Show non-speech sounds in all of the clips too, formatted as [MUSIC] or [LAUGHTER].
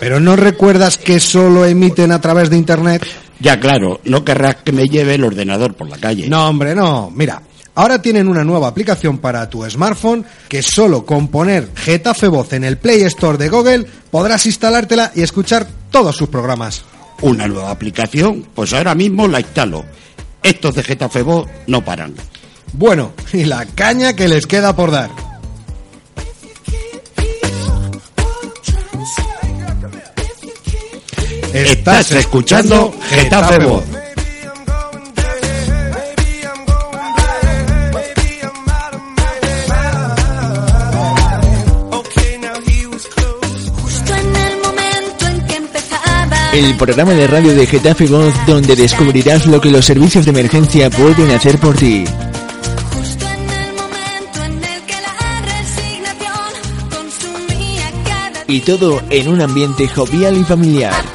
Pero no recuerdas que solo emiten a través de internet. Ya claro, no querrás que me lleve el ordenador por la calle. No, hombre, no. Mira, ahora tienen una nueva aplicación para tu smartphone que solo con poner Getafe Voz en el Play Store de Google podrás instalártela y escuchar todos sus programas. ¿Una nueva aplicación? Pues ahora mismo la instalo. Estos de Getafe Voz no paran. Bueno, y la caña que les queda por dar. Estás escuchando Getafe Voz. El programa de radio de Getafe Voz donde descubrirás lo que los servicios de emergencia pueden hacer por ti. Y todo en un ambiente jovial y familiar.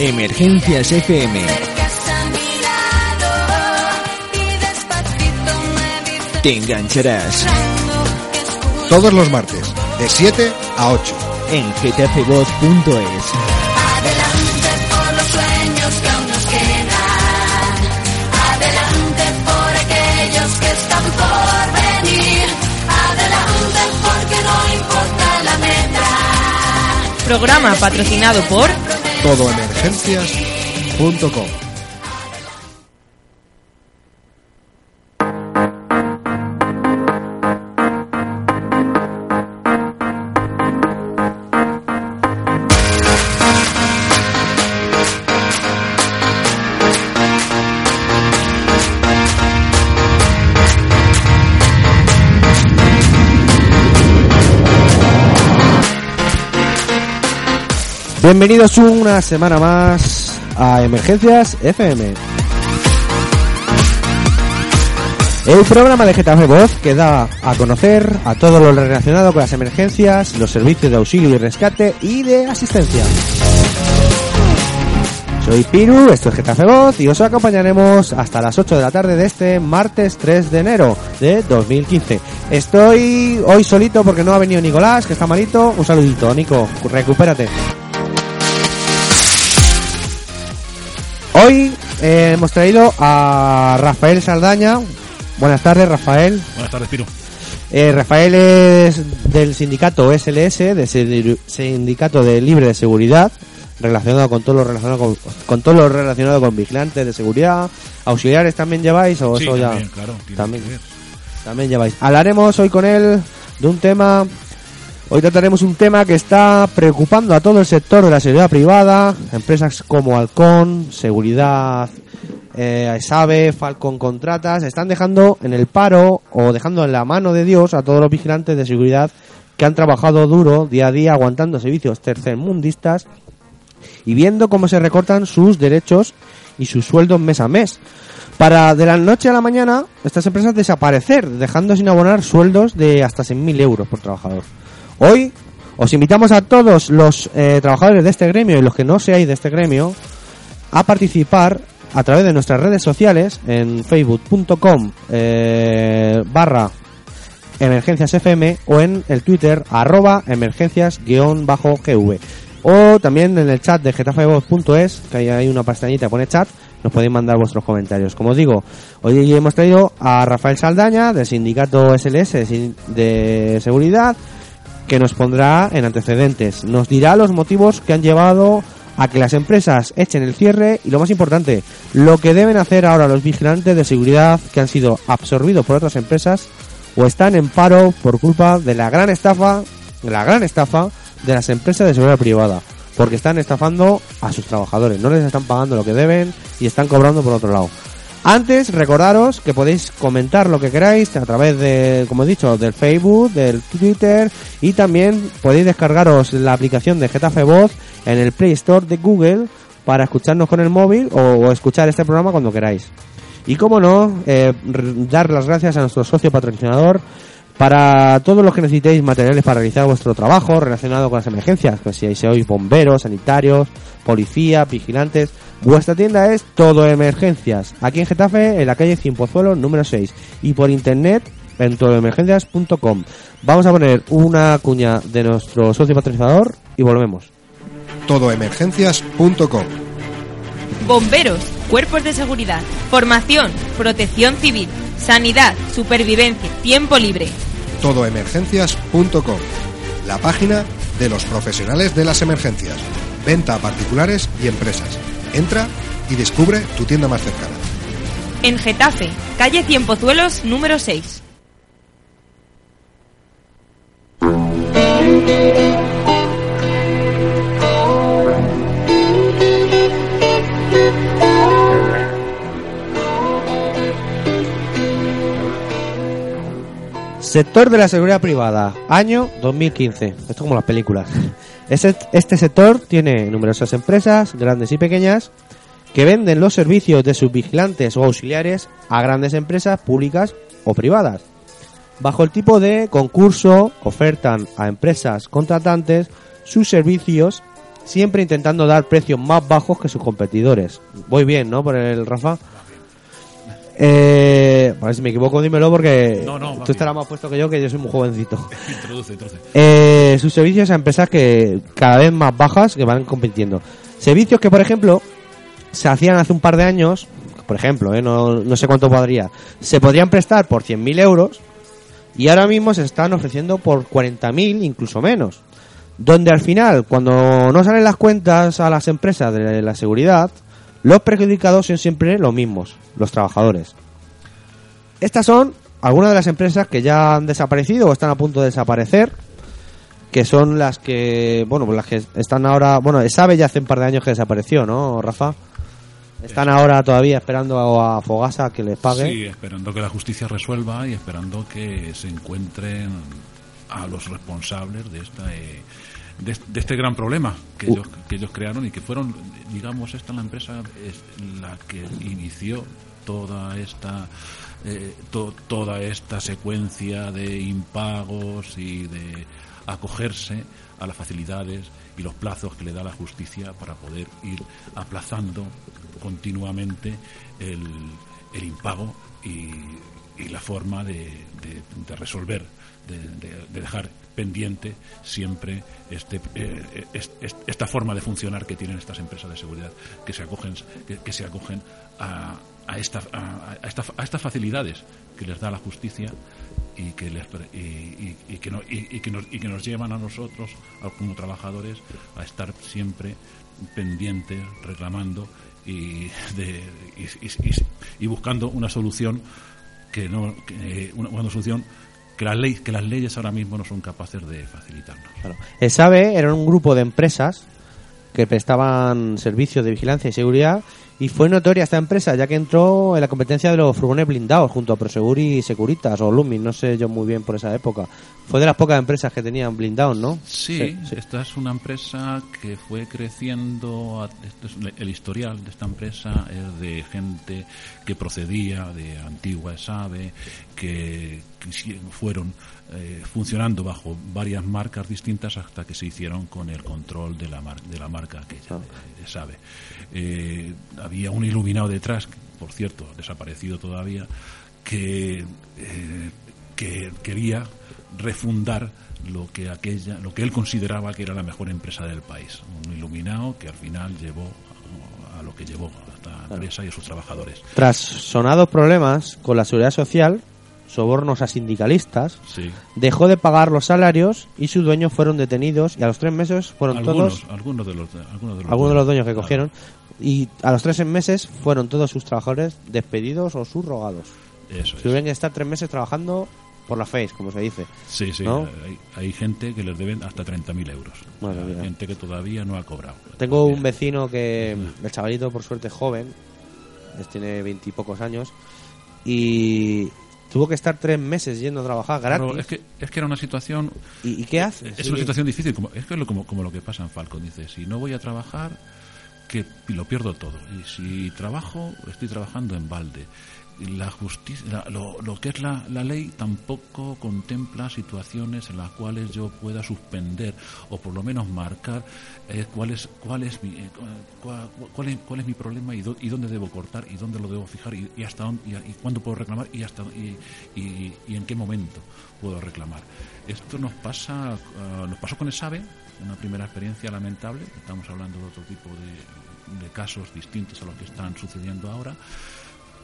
Me dices Te engancharás. Todos los martes, de 7 a 8. en getafevoz.es. Adelante por los sueños que aún nos quedan. Adelante por aquellos que están por venir. Adelante porque no importa la meta. Programa patrocinado por Todoemergencias.com. Bienvenidos una semana más a Emergencias FM. El programa de Getafe Voz que da a conocer a todo lo relacionado con las emergencias, los servicios de auxilio y rescate y de asistencia. Soy Piru, esto es Getafe Voz y os acompañaremos hasta las 8 de la tarde de este martes 3 de enero de 2015. Estoy hoy solito porque no ha venido Nicolás, que está malito. Un saludito, Nico, recupérate. Hoy eh, hemos traído a Rafael Saldaña. Buenas tardes, Rafael. Buenas tardes, Piro. Eh, Rafael es del sindicato SLS, del Sin- Sindicato de Libre de Seguridad, relacionado con todo lo relacionado con, con todo lo relacionado con vigilantes de seguridad, auxiliares también lleváis o Sí, eso ya también, claro. también. que ver. también lleváis. Hablaremos hoy con él de un tema. Hoy trataremos un tema que está preocupando a todo el sector de la seguridad privada, empresas como Halcón, Seguridad, eh, Sabe, Falcon Contratas, están dejando en el paro o dejando en la mano de Dios a todos los vigilantes de seguridad que han trabajado duro día a día aguantando servicios tercermundistas y viendo cómo se recortan sus derechos y sus sueldos mes a mes. Para de la noche a la mañana, estas empresas desaparecer, dejando sin abonar sueldos de hasta 6.000 euros por trabajador. Hoy os invitamos a todos los eh, trabajadores de este gremio y los que no seáis de este gremio a participar a través de nuestras redes sociales en facebook.com eh, barra emergencias FM o en el Twitter arroba emergencias-gv o también en el chat de getafevoz.es que ahí hay una pestañita que pone chat nos podéis mandar vuestros comentarios. Como digo hoy hemos traído a Rafael Saldaña del sindicato SLS de seguridad que nos pondrá en antecedentes nos dirá los motivos que han llevado a que las empresas echen el cierre y lo más importante, lo que deben hacer ahora los vigilantes de seguridad que han sido absorbidos por otras empresas o están en paro por culpa de la gran estafa, de la gran estafa de las empresas de seguridad privada, porque están estafando a sus trabajadores, no les están pagando lo que deben y están cobrando por otro lado. Antes, recordaros que podéis comentar lo que queráis a través de, como he dicho, del Facebook, del Twitter y también podéis descargaros la aplicación de Getafe Voz en el Play Store de Google para escucharnos con el móvil o, escuchar este programa cuando queráis. Y como no, eh, dar las gracias a nuestro socio patrocinador para todos los que necesitéis materiales para realizar vuestro trabajo relacionado con las emergencias, que si sois bomberos, sanitarios, policía, vigilantes, vuestra tienda es Todo Emergencias, aquí en Getafe, en la calle Cienpozuelo número 6, y por internet en todoemergencias.com. Vamos a poner una cuña de nuestro socio patrocinador y volvemos. todoemergencias.com Bomberos, cuerpos de seguridad, formación, protección civil, sanidad, supervivencia, tiempo libre. todoemergencias.com La página de los profesionales de las emergencias. Venta a particulares y empresas. Entra y descubre tu tienda más cercana. En Getafe, calle Cienpozuelos número 6. Sector de la seguridad privada, año 2015. Esto es como las películas. Este, este sector tiene numerosas empresas, grandes y pequeñas, que venden los servicios de sus vigilantes o auxiliares a grandes empresas públicas o privadas. Bajo el tipo de concurso, ofertan a empresas contratantes sus servicios, siempre intentando dar precios más bajos que sus competidores. Voy bien, ¿no? Por el Rafa. Eh, a ver si me equivoco, dímelo porque No, no, va tú estarás más puesto que yo, que yo soy muy jovencito. [LAUGHS] Introduce, introduce. Eh, sus servicios a empresas que cada vez más bajas que van compitiendo. Servicios que, por ejemplo, se hacían hace un par de años, por ejemplo, eh, no, no sé cuánto podría, se podrían prestar por 100.000 euros y ahora mismo se están ofreciendo por 40.000, incluso menos. Donde al final, cuando no salen las cuentas a las empresas de la seguridad, los perjudicados son siempre los mismos, los trabajadores. Estas son algunas de las empresas que ya han desaparecido o están a punto de desaparecer, que son las que, bueno, pues las que están ahora, bueno, sabe ya hace un par de años que desapareció, ¿no, Rafa? Están ahora todavía esperando a Fogasa que les pague. Sí, esperando que la justicia resuelva y esperando que se encuentren a los responsables de esta eh, de, de este gran problema que, Uh. ellos, que ellos crearon y que fueron, digamos, esta la empresa es la que inició toda esta eh, to- toda esta secuencia de impagos y de acogerse a las facilidades y los plazos que le da la justicia para poder ir aplazando continuamente el, el impago y, y la forma de, de- de resolver, de, de- de dejar pendiente siempre este, eh, es- es- esta forma de funcionar que tienen estas empresas de seguridad que se acogen, que, se acogen a, a, esta- a- a esta- a estas facilidades que les da la justicia y que, les, y, que, no- y- que nos, y que nos llevan a nosotros como trabajadores a estar siempre pendientes, reclamando y, de- y- buscando una solución que no una, una solución que las leyes que las leyes ahora mismo no son capaces de facilitarnos. Claro. El SABE era un grupo de empresas que prestaban servicios de vigilancia y seguridad y fue notoria esta empresa ya que entró en la competencia de los furgones blindados junto a Prosegur y Securitas o Lumin, no sé yo muy bien por esa época. Fue de las pocas empresas que tenían blindados, ¿no? Sí, sí. esta es una empresa que fue creciendo. es el historial de esta empresa es de gente que procedía de antigua SABE, que, quisi- fueron eh, funcionando bajo varias marcas distintas hasta que se hicieron con el control de la, mar- de la marca aquella, de, de SABE. Eh, había un iluminado detrás, que, por cierto, desaparecido todavía, que, eh, que quería refundar lo que aquella lo que él consideraba que era la mejor empresa del país. Un iluminado que al final llevó a, a lo que llevó a esta empresa y a sus trabajadores. Tras sonados problemas con la seguridad social, sobornos a sindicalistas, sí dejó de pagar los salarios y sus dueños fueron detenidos y a los tres meses fueron algunos todos algunos de los algunos de los algunos de los dueños que claro. cogieron y a los tres meses fueron todos sus trabajadores despedidos o subrogados. eso es. Tuvieron que estar tres meses trabajando por la face, como se dice. sí sí ¿no? hay, hay gente que les deben hasta 30.000 euros Madre Hay mía. gente que todavía no ha cobrado Tengo un vecino que, [LAUGHS] el chavalito por suerte es joven, tiene veintipocos años, y tuvo que estar tres meses yendo a trabajar gratis. Claro, es, que, es que era una situación ¿Y, y qué hace? Es una situación difícil, como, es que es lo- como, como lo que pasa en Falcon. Dice, si no voy a trabajar, que lo pierdo todo. Y si trabajo, estoy trabajando en balde. La justicia, lo, lo que es la, la ley tampoco contempla situaciones en las cuales yo pueda suspender o por lo menos marcar eh, cuál es cuál mi eh, cua- cuál, es, cuál es mi problema y, dó- y dónde debo cortar y dónde lo debo fijar y, hasta dónde, y, cuándo puedo reclamar y hasta y, y- en qué momento puedo reclamar. Esto nos pasa ah, nos pasó con Esabe, una primera experiencia lamentable. Estamos hablando de otro tipo de, de casos distintos a los que están sucediendo ahora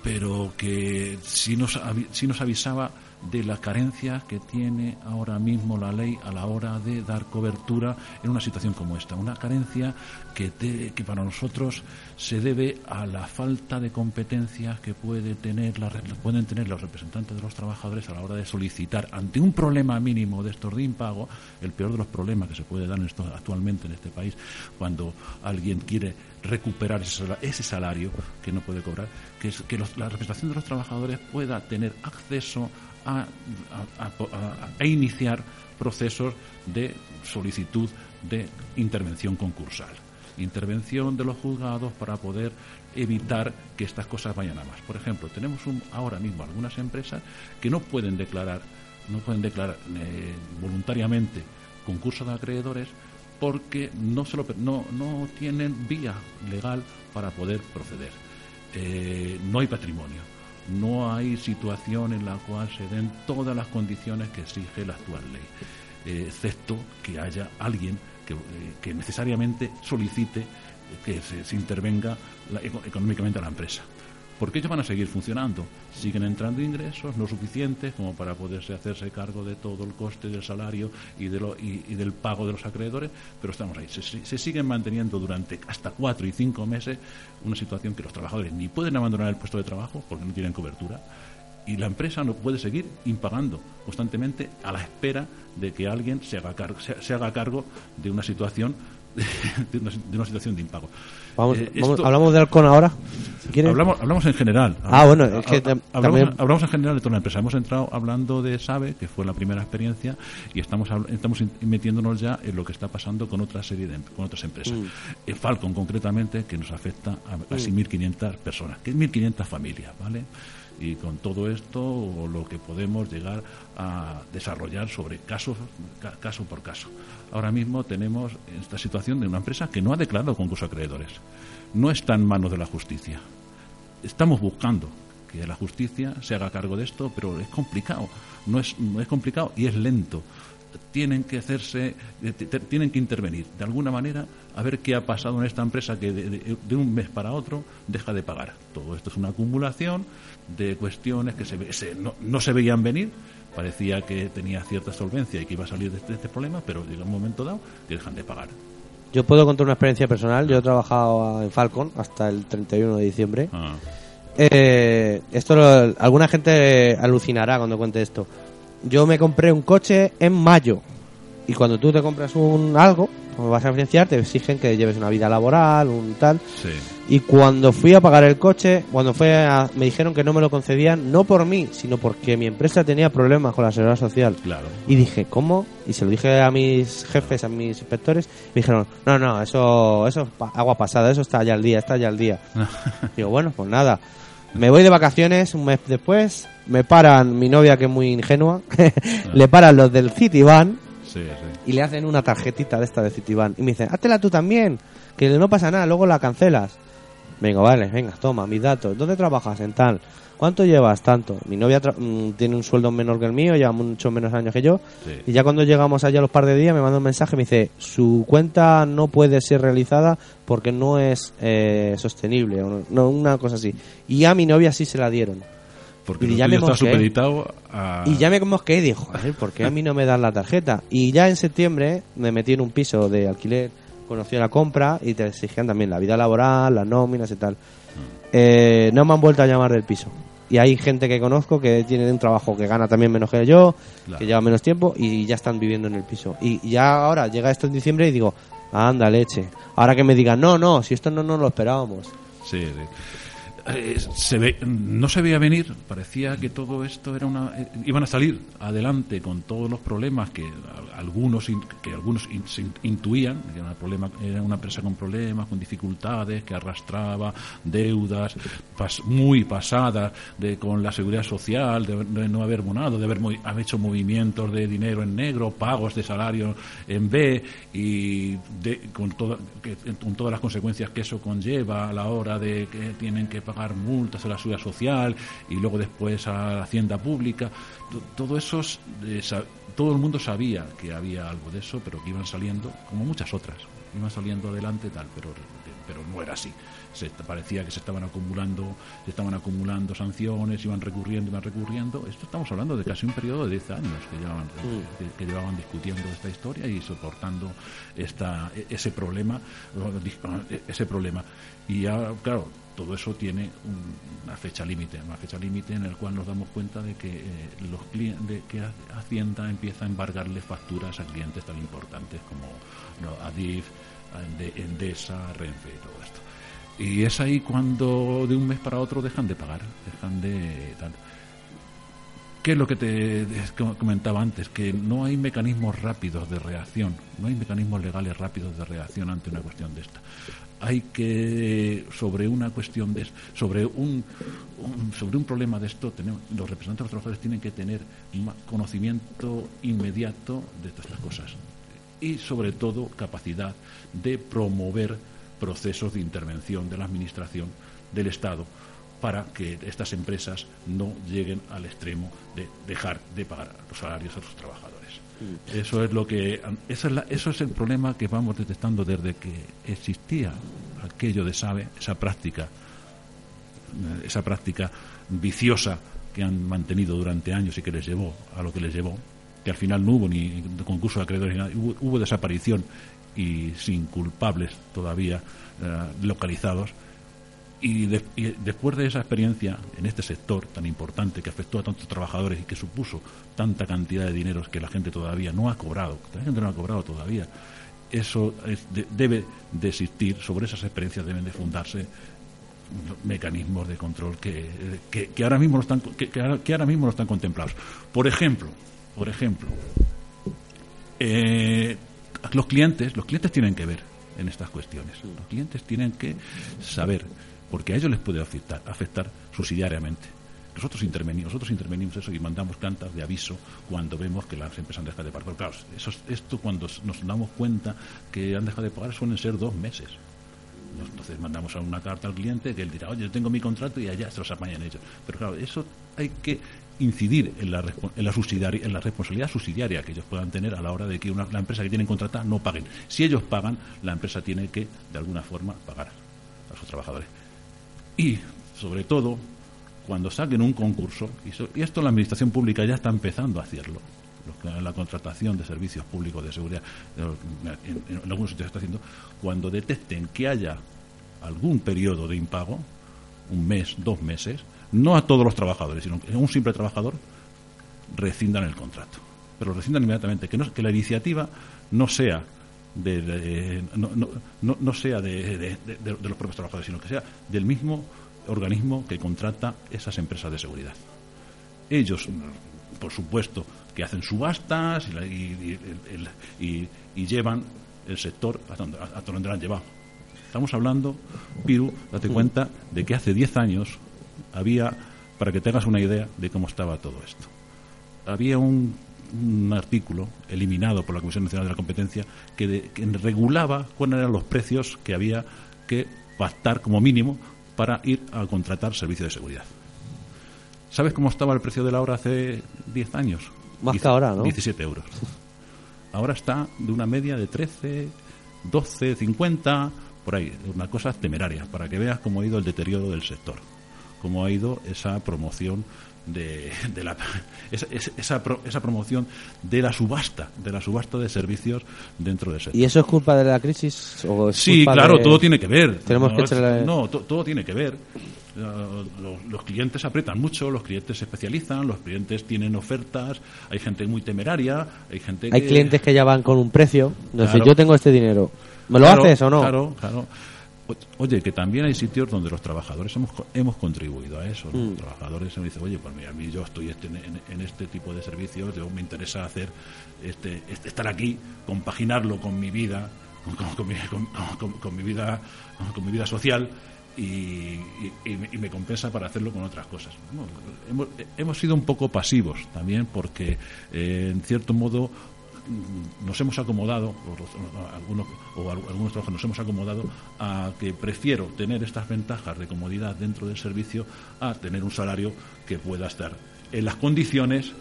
pero que sí nos, sí nos avisaba de la carencia que tiene ahora mismo la ley a la hora de dar cobertura en una situación como esta. Una carencia que, te- que para nosotros se debe a la falta de competencias que puede tener la pueden tener los representantes de los trabajadores a la hora de solicitar ante un problema mínimo de estos de impago, el peor de los problemas que se puede dar en esto, actualmente en este país, cuando alguien quiere recuperar ese salario que no puede cobrar, que es que los- la representación de los trabajadores pueda tener acceso a, iniciar procesos de solicitud de intervención concursal. Intervención de los juzgados para poder evitar que estas cosas vayan a más. Por ejemplo, tenemos un- ahora mismo algunas empresas que no pueden declarar, no pueden declarar eh, voluntariamente concursos de acreedores porque no, se lo no, no tienen vía legal para poder proceder. Eh, no hay patrimonio, no hay situación en la cual se den todas las condiciones que exige la actual ley, eh, excepto que haya alguien que, eh, necesariamente solicite que se, intervenga económicamente a la empresa. Porque ellos van a seguir funcionando. Siguen entrando ingresos no suficientes como para poderse hacerse cargo de todo el coste del salario y, de lo- y- del pago de los acreedores, pero estamos ahí. Se, siguen manteniendo durante hasta cuatro y cinco meses una situación que los trabajadores ni pueden abandonar el puesto de trabajo porque no tienen cobertura y la empresa no puede seguir impagando constantemente a la espera de que alguien se haga cargo, se haga cargo de una situación [LAUGHS] de una, de una situación de impago. Vamos, Eh, vamos- esto- hablamos de Halcón ahora. si. Hablamos, hablamos en general. Ah, bueno, es que hablamos, también- hablamos en general de toda la empresa. Hemos entrado hablando de SABE, que fue la primera experiencia, y estamos estamos metiéndonos ya en lo que está pasando con otra serie de con otras empresas. Mm. Eh, Falcon, concretamente, que nos afecta a casi 1.500 personas, que es 1.500 familias, ¿vale? Y con todo esto, lo que podemos llegar a desarrollar sobre caso, ca- caso por caso. Ahora mismo tenemos esta situación de una empresa que no ha declarado concurso a acreedores. No está en manos de la justicia estamos buscando que la justicia se haga cargo de esto, pero es complicado. No es, complicado y es lento. Tienen que hacerse, eh, tienen que intervenir de alguna manera a ver qué ha pasado en esta empresa que de, un mes para otro deja de pagar. Todo esto es una acumulación de cuestiones que se, se- no se veían venir. Parecía que tenía cierta solvencia y que iba a salir de este, de este problema, pero llega un momento dado que dejan de pagar. Yo puedo contar una experiencia personal. Yo he trabajado en Falcon hasta el 31 de diciembre. Ah, Eh, esto lo- alguna gente alucinará cuando cuente esto. Yo me compré un coche en mayo y cuando tú te compras un algo, como vas a financiar, te exigen que lleves una vida laboral, un tal. sí. Y cuando fui a pagar el coche, cuando fue a- me dijeron que no me lo concedían, no por mí, sino porque mi empresa tenía problemas con la seguridad social. Claro. Y dije, ¿cómo? Y se lo dije a mis jefes, a mis inspectores, me dijeron, no, no, eso, eso es pa- agua pasada, eso está ya al día, está ya al día. [LAUGHS] Digo, bueno, pues nada. Me voy de vacaciones un mes después, me paran mi novia que es muy ingenua, [LAUGHS] le paran los del Citibank Sí, sí. Y le hacen una tarjetita de esta de Citibank y me dicen, háztela tú también, que no pasa nada, luego la cancelas. Venga, vale, venga, toma mis datos. ¿Dónde trabajas? En tal. ¿Cuánto llevas? Tanto. Mi novia tra- mm, tiene un sueldo menor que el mío, lleva mucho menos años que yo. Sí. Y ya cuando llegamos allá a los par de días me manda un mensaje y me dice, su cuenta no puede ser realizada porque no es eh, sostenible. o no, no, una cosa así. Y a mi novia sí se la dieron. Porque Y ya me está supeditado a... Y ya me mosqué y dije, joder, ¿por qué a mí no me dan la tarjeta? Y ya en septiembre me metí en un piso de alquiler, conocí a la compra y te exigían también la vida laboral, las nóminas y tal. Eh, no me han vuelto a llamar del piso. Y hay gente que conozco que tiene un trabajo que gana también menos que yo, Claro. que lleva menos tiempo y ya están viviendo en el piso. Y ya ahora llega esto en diciembre y digo, anda leche. Ahora que me digan, no, no, si esto no nos lo esperábamos. Sí, sí. Eh, se ve, no se veía venir, parecía que todo esto era una eh, iban a salir adelante con todos los problemas que algunos in- que algunos in- se in- intuían, que era problema era una empresa con problemas, con dificultades, que arrastraba deudas muy pasadas de con la seguridad social, de, no haber bonado, de haber, movi- haber hecho movimientos de dinero en negro, pagos de salario en B y de- con, toda- que- con todas las consecuencias que eso conlleva a la hora de que tienen que pagar multas a la seguridad social y luego después a la hacienda pública. To- Todo eso, todo el mundo sabía que había algo de eso, pero que iban saliendo, como muchas otras, iban saliendo adelante tal, pero, pero no era así. Se, parecía que se estaban acumulando, se estaban acumulando sanciones, iban recurriendo, iban recurriendo. Esto estamos hablando de casi un periodo de 10 años que llevaban, que, que llevaban discutiendo esta historia y soportando esta, e- ese problema, ese problema. Y ya, claro, todo eso tiene un- una fecha límite, una fecha límite en el cual nos damos cuenta de que eh, los clien- de que Hacienda empieza a embargarle facturas a clientes tan importantes como no, Adif, Ende- Endesa, Renfe y todo esto. Y es ahí cuando de un mes para otro dejan de pagar, dejan de tal. ¿Qué es lo que te comentaba antes? Que no hay mecanismos rápidos de reacción, no hay mecanismos legales rápidos de reacción ante una cuestión de esta. Hay que, sobre una cuestión de sobre un, un- sobre un problema de esto, tenemos, los representantes de los trabajadores tienen que tener conocimiento inmediato de todas estas cosas y sobre todo capacidad de promover procesos de intervención de la administración del Estado para que estas empresas no lleguen al extremo de dejar de pagar los salarios a sus trabajadores. Eso es lo que eso es, la- eso es el problema que vamos detectando desde que existía aquello de sabe esa práctica eh, esa práctica viciosa que han mantenido durante años y que les llevó a lo que les llevó, que al final no hubo ni concurso de acreedores ni nada, hubo, hubo desaparición y sin culpables todavía eh, localizados. Y, de- y después de esa experiencia en este sector tan importante que afectó a tantos trabajadores y que supuso tanta cantidad de dinero que la gente todavía no ha cobrado, que la gente no ha cobrado todavía, eso es- de- debe de existir, sobre esas experiencias deben de fundarse mecanismos de control que, que, ahora mismo no están que ahora mismo no están contemplados. Por ejemplo, por ejemplo, eh, los clientes, los clientes tienen que ver en estas cuestiones. Los clientes tienen que saber, porque a ellos les puede afectar, afectar subsidiariamente. Nosotros intervenimos, nosotros intervenimos eso y mandamos cartas de aviso cuando vemos que las empresas han dejado de pagar. Pero claro, eso, es- esto cuando nos damos cuenta que han dejado de pagar suelen ser dos meses. Entonces mandamos a una carta al cliente que él dirá, oye, yo tengo mi contrato y allá se los apañan ellos. Pero claro, eso hay que incidir en la, en la, subsidiari- en la responsabilidad subsidiaria que ellos puedan tener a la hora de que una, la empresa que tienen contratada no paguen. Si ellos pagan, la empresa tiene que, de alguna forma, pagar a sus trabajadores. Y, sobre todo, cuando saquen un concurso, y, so- y esto la Administración Pública ya está empezando a hacerlo, la contratación de servicios públicos de seguridad, eh, en, algunos sitios está haciendo, cuando detecten que haya algún periodo de impago, un mes, dos meses, no a todos los trabajadores, sino que a un simple trabajador, rescindan el contrato. Pero lo rescindan inmediatamente, que, no, que la iniciativa no sea de, de- no, no- no- sea de, de- los propios trabajadores, sino que sea del mismo organismo que contrata esas empresas de seguridad. Ellos, por supuesto, que hacen subastas y, y- llevan el sector hasta donde, donde lo han llevado. Estamos hablando, Piru, date cuenta de que hace 10 años había, para que tengas una idea de cómo estaba todo esto, había un, un artículo eliminado por la Comisión Nacional de la Competencia que, de- que regulaba cuáles eran los precios que había que pactar como mínimo para ir a contratar servicios de seguridad. ¿Sabes cómo estaba el precio de la hora hace 10 años? Más que ahora, ¿no? 17 euros. Ahora está de una media de 13, 12, 50, por ahí. Una cosa temeraria, para que veas cómo ha ido el deterioro del sector. Cómo ha ido esa promoción de, de la esa, esa- esa pro- esa promoción de la subasta de la subasta de servicios dentro del sector ¿Y eso es culpa de la crisis? O es Sí, culpa claro, de- todo tiene que ver. Tenemos no, que echarle- no, to- todo tiene que ver. Los, los clientes apretan mucho, los clientes se especializan, los clientes tienen ofertas, hay gente muy temeraria, hay gente Hay que- clientes que ya van con un precio. Claro. yo tengo este dinero. ¿Me lo Claro, haces o no? Claro, claro. Oye, que también hay sitios donde los trabajadores hemos, hemos contribuido a eso. ¿no? Mm. Los trabajadores me dicen, oye, pues mira, a mí yo estoy este- en, en este tipo de servicios, yo me interesa hacer este, este- estar aquí, compaginarlo con mi vida, con, con- con mi, con- mi vida, con mi vida social. Y, y- y me, compensa para hacerlo con otras cosas. Hemos, hemos sido un poco pasivos también porque, eh, en cierto modo, nos hemos acomodado, o algunos, o al- algunos trabajos nos hemos acomodado a que prefiero tener estas ventajas de comodidad dentro del servicio a tener un salario que pueda estar en las condiciones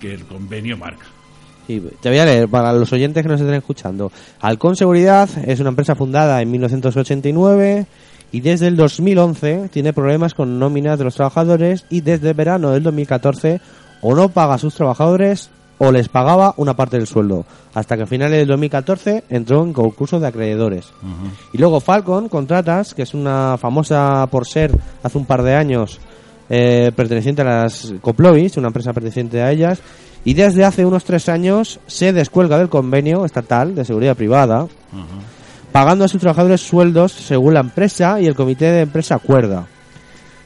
que el convenio marca. Sí, te voy a leer para los oyentes que nos estén escuchando. Halcón Seguridad es una empresa fundada en 1989 y desde el 2011 tiene problemas con nóminas de los trabajadores y desde verano del 2014 o no paga a sus trabajadores o les pagaba una parte del sueldo. Hasta que a finales del 2014 entró en concurso de acreedores. Y luego Falcon Contratas, que es una famosa por ser hace un par de años eh, perteneciente a las Coplovis, una empresa perteneciente a ellas, y desde hace unos tres años se descuelga del convenio estatal de seguridad privada, pagando a sus trabajadores sueldos según la empresa y el comité de empresa acuerda.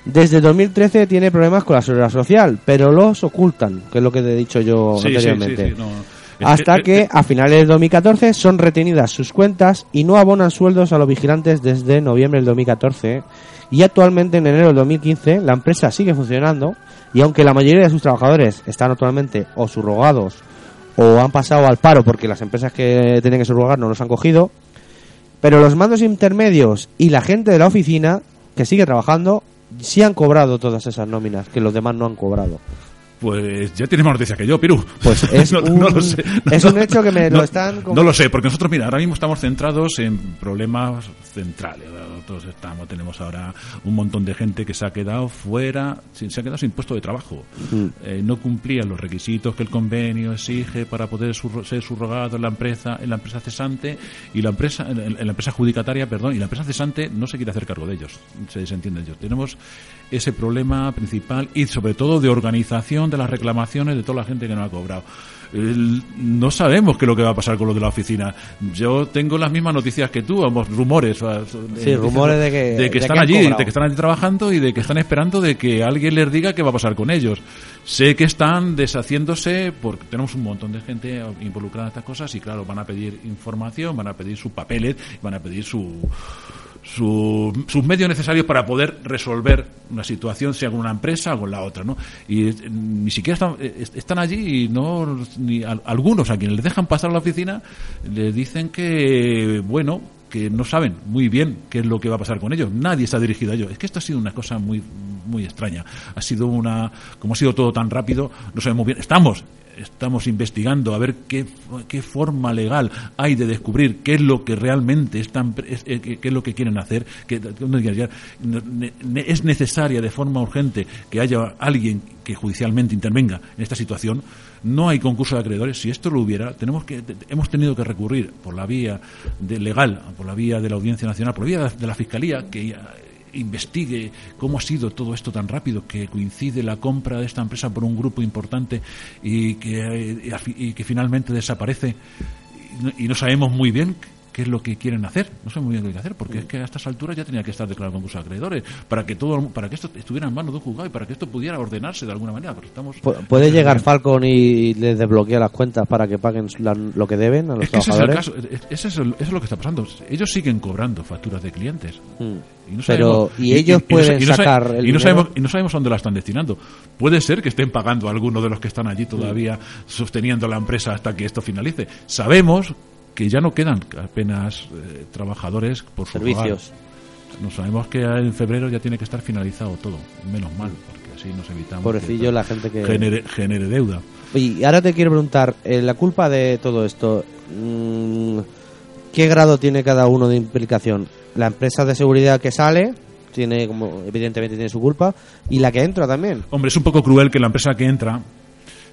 Desde 2013 tiene problemas con la seguridad social, pero los ocultan, que es lo que te he dicho yo Sí, anteriormente. sí, sí, no. Es Hasta que- que eh, a finales de 2014 son retenidas sus cuentas y no abonan sueldos a los vigilantes desde noviembre del 2014. Y actualmente en enero del 2015 la empresa sigue funcionando y aunque la mayoría de sus trabajadores están actualmente o subrogados o han pasado al paro porque las empresas que tienen que subrogar no los han cogido, pero los mandos intermedios y la gente de la oficina que sigue trabajando sí han cobrado todas esas nóminas que los demás no han cobrado. Pues ya tienes más noticias que yo, Piru. Pues [LAUGHS] es no, un- no lo sé. es un hecho que me lo están como- No lo sé, porque nosotros, mira, ahora mismo estamos centrados en problemas centrales. Nosotros estamos, tenemos ahora un montón de gente que se ha quedado fuera, se ha quedado sin puesto de trabajo. Mm. Eh, no cumplían los requisitos que el convenio exige para poder ser subrogado en la empresa, en la empresa cesante y la empresa, en, en la empresa adjudicataria, perdón, y la empresa cesante no se quiere hacer cargo de ellos. Se desentiende ellos. Tenemos ese problema principal y sobre todo de organización de las reclamaciones de toda la gente que no ha cobrado. El- no sabemos qué es lo que va a pasar con lo de la oficina. Yo tengo las mismas noticias que tú, vamos, rumores. Sí, rumores de que- de que de están que allí, cobrado. de que están allí trabajando y de que están esperando de que alguien les diga qué va a pasar con ellos. Sé que están deshaciéndose porque tenemos un montón de gente involucrada en estas cosas y claro, van a pedir información, van a pedir sus papeles, van a pedir su, su- sus medios necesarios para poder resolver una situación, sea con una empresa o con la otra, ¿no? Y eh, ni siquiera están, eh, están allí y no, ni al- algunos a quienes les dejan pasar a la oficina les dicen que, bueno, que no saben muy bien qué es lo que va a pasar con ellos. Nadie está dirigido a ellos. Es que esto ha sido una cosa muy, muy extraña. Ha sido una, como ha sido todo tan rápido, no sabemos bien. Estamos, estamos investigando a ver qué, qué forma legal hay de descubrir qué es lo que realmente están, es, eh, qué es lo que quieren hacer. Que, es necesaria de forma urgente que haya alguien que judicialmente intervenga en esta situación. No hay concurso de acreedores. Si esto lo hubiera, tenemos que, hemos tenido que recurrir por la vía de legal, por la vía de la Audiencia Nacional, por la vía de la, Fiscalía, que investigue cómo ha sido todo esto tan rápido, que coincide la compra de esta empresa por un grupo importante y que, eh, y que finalmente desaparece. Y no sabemos muy bien qué es lo que quieren hacer. No sabemos muy bien qué hay que hacer, porque es que a estas alturas ya tenía que estar declarado concurso de acreedores para que todo, para que esto estuviera en manos de un juzgado y para que esto pudiera ordenarse de alguna manera. Estamos Pu- ¿Puede llegar Falcon y les desbloquea las cuentas para que paguen la- lo que deben a los Es que ese es el trabajadores? caso, es- ese es el- eso es lo que está pasando. Ellos siguen cobrando facturas de clientes. Mm. Y no Pero, sabemos- ¿y ellos pueden no sacar el y no dinero? sabemos y no sabemos dónde la están destinando. Puede ser que estén pagando a algunos de los que están allí todavía sosteniendo la empresa hasta que esto finalice. Sabemos que ya no quedan apenas eh, trabajadores por subrogar. Servicios. No sabemos que en febrero ya tiene que estar finalizado todo. Menos mal, porque así nos evitamos Pobrecillo que la gente que... genere, genere deuda. Y ahora te quiero preguntar, eh, la culpa de todo esto, mm, ¿qué grado tiene cada uno de implicación? La empresa de seguridad que sale, tiene como evidentemente tiene su culpa, y la que entra también. Hombre, es un poco cruel que la empresa que entra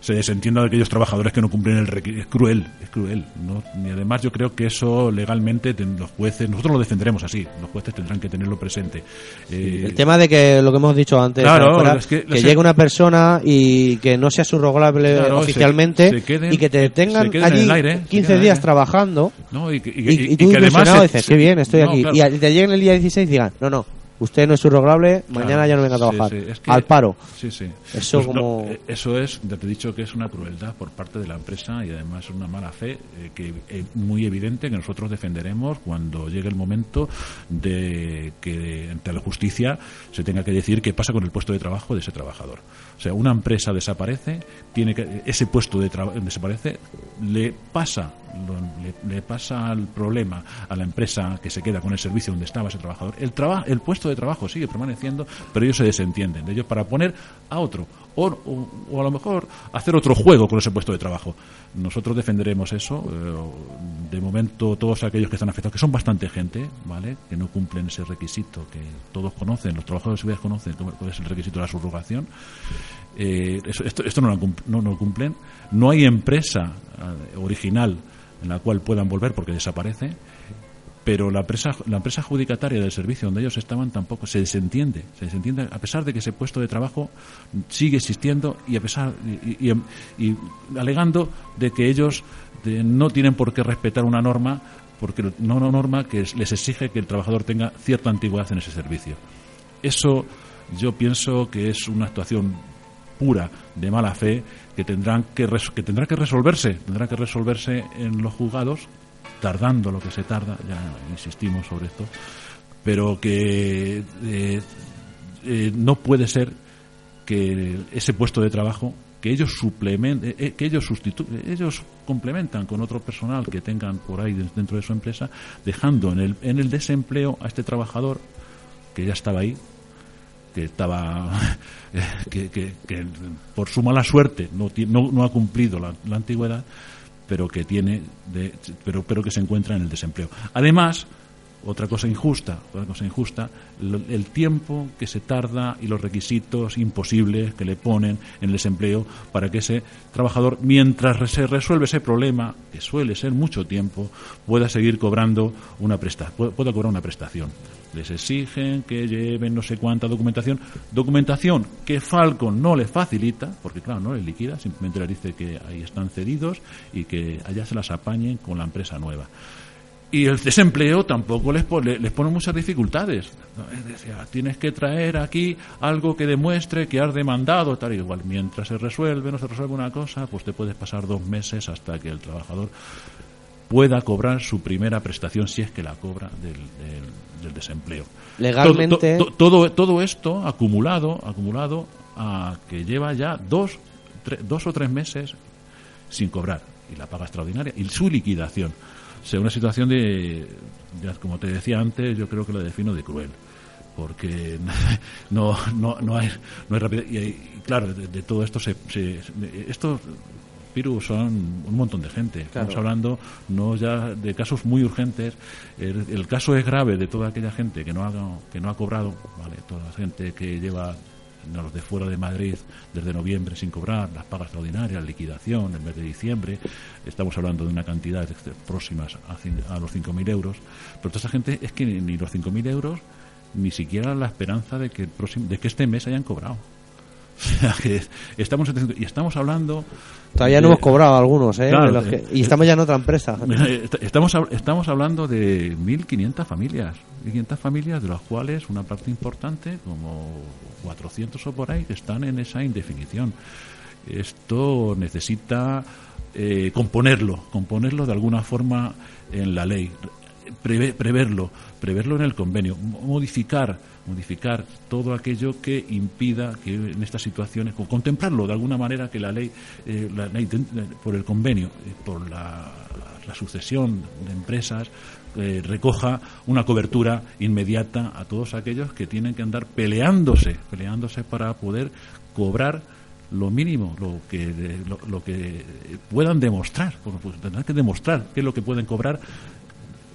se desentienda de aquellos trabajadores que no cumplen el requisito. Es cruel, es cruel. ¿no? Y además yo creo que eso legalmente los jueces, nosotros lo defenderemos así, los jueces tendrán que tenerlo presente. Eh, El tema de que lo que hemos dicho antes, Claro, fuera, es que- llegue una persona y que no sea subrogable Claro, se- oficialmente se queden- y que te tengan se en allí el aire, se 15 queden en el días aire. trabajando ¿no? y, que- y- y, y- y tú que además se- dices, se- qué bien, estoy no, aquí. claro. Y te lleguen el día 16 y digan, no, no, usted no es subrogable, mañana ya no venga a trabajar. sí, es que- Al paro. Sí, sí. Eso Pues como- eh, eso es, ya te he dicho que es una crueldad por parte de la empresa y además es una mala fe eh, que es muy evidente que nosotros defenderemos cuando llegue el momento de que ante la justicia se tenga que decir qué pasa con el puesto de trabajo de ese trabajador. O sea, una empresa desaparece, tiene que ese puesto de trabajo desaparece, le pasa lo- le, le pasa el problema a la empresa que se queda con el servicio donde estaba ese trabajador. El traba- el puesto de trabajo sigue permaneciendo, pero ellos se desentienden de ellos para poner a otro o, o- a lo mejor hacer otro juego con ese puesto de trabajo. Nosotros defenderemos eso. eh, de momento, todos aquellos que están afectados, que son bastante gente, ¿vale? Que no cumplen ese requisito que todos conocen, los trabajadores civiles conocen, cuál es el requisito de la subrogación. Eh, esto, esto no, lo no, no cumplen. No hay empresa eh, original en la cual puedan volver porque desaparece. Pero la empresa, la empresa adjudicataria del servicio donde ellos estaban tampoco se desentiende. Se desentiende a pesar de que ese puesto de trabajo sigue existiendo y a pesar y, y- alegando de que ellos no tienen por qué respetar una norma porque no una norma que es- les exige que el trabajador tenga cierta antigüedad en ese servicio. Eso yo pienso que es una actuación pura de mala fe que tendrán que, que tendrá que resolverse, tendrá que resolverse en los juzgados, tardando lo que se tarda, ya insistimos sobre esto, pero que eh, eh, no puede ser que ese puesto de trabajo que ellos suplementan, que ellos ellos complementan con otro personal que tengan por ahí dentro de su empresa, dejando en el, en el desempleo a este trabajador que ya estaba ahí, que estaba [LAUGHS] que, que- que por su mala suerte no, no, no ha cumplido la antigüedad pero que tiene de- pero pero que se encuentra en el desempleo. Además otra cosa injusta otra cosa injusta el tiempo que se tarda y los requisitos imposibles que le ponen en el desempleo para que ese trabajador mientras se resuelve ese problema que suele ser mucho tiempo pueda seguir cobrando una presta pueda cobrar una prestación les exigen que lleven no sé cuánta documentación, documentación que Falcon no les facilita, porque claro, no les liquida, simplemente les dice que ahí están cedidos y que allá se las apañen con la empresa nueva. Y el desempleo tampoco les pone, les pone muchas dificultades. Es ah, tienes que traer aquí algo que demuestre que has demandado, tal y igual. Mientras se resuelve, no se resuelve una cosa, pues te puedes pasar dos meses hasta que el trabajador pueda cobrar su primera prestación si es que la cobra del, del- del desempleo. Legalmente- Todo, to- todo, todo esto acumulado, acumulado a que lleva ya dos, tre- dos o tres meses sin cobrar y la paga extraordinaria y su liquidación. O sea, una situación de, ya como te decía antes, yo creo que lo defino de cruel porque [LAUGHS] no no no hay no hay rapidez y, y claro de, de todo esto se, se esto Piru son un montón de gente. Estamos hablando no ya de casos muy urgentes. El, el caso es grave de toda aquella gente que no ha que no ha cobrado vale toda la gente que lleva los de fuera de Madrid desde noviembre sin cobrar, las pagas extraordinarias, liquidación el mes de diciembre, estamos hablando de una cantidad próximas a, a los 5.000 euros, pero toda esa gente es que ni, ni los 5.000 euros ni siquiera la esperanza de que, el próximo, de que este mes hayan cobrado. [LAUGHS] Estamos, y estamos hablando... Todavía no hemos cobrado algunos, ¿eh? Claro, De los que- y estamos ya en otra empresa. [LAUGHS] Est- Estamos, estamos hablando de 1.500 familias, 1.500 familias de las cuales una parte importante, como 400 o por ahí, que están en esa indefinición. Esto necesita eh, componerlo, componerlo de alguna forma en la ley, preve- preverlo, preverlo en el convenio, mo- modificar, modificar todo aquello que impida que en estas situaciones, con- contemplarlo de alguna manera que la ley, eh, la ley por el convenio, eh, por la, la sucesión de empresas, eh, recoja una cobertura inmediata a todos aquellos que tienen que andar peleándose, peleándose para poder cobrar lo mínimo, lo que lo, que puedan demostrar, pues tendrán que demostrar qué es lo que pueden cobrar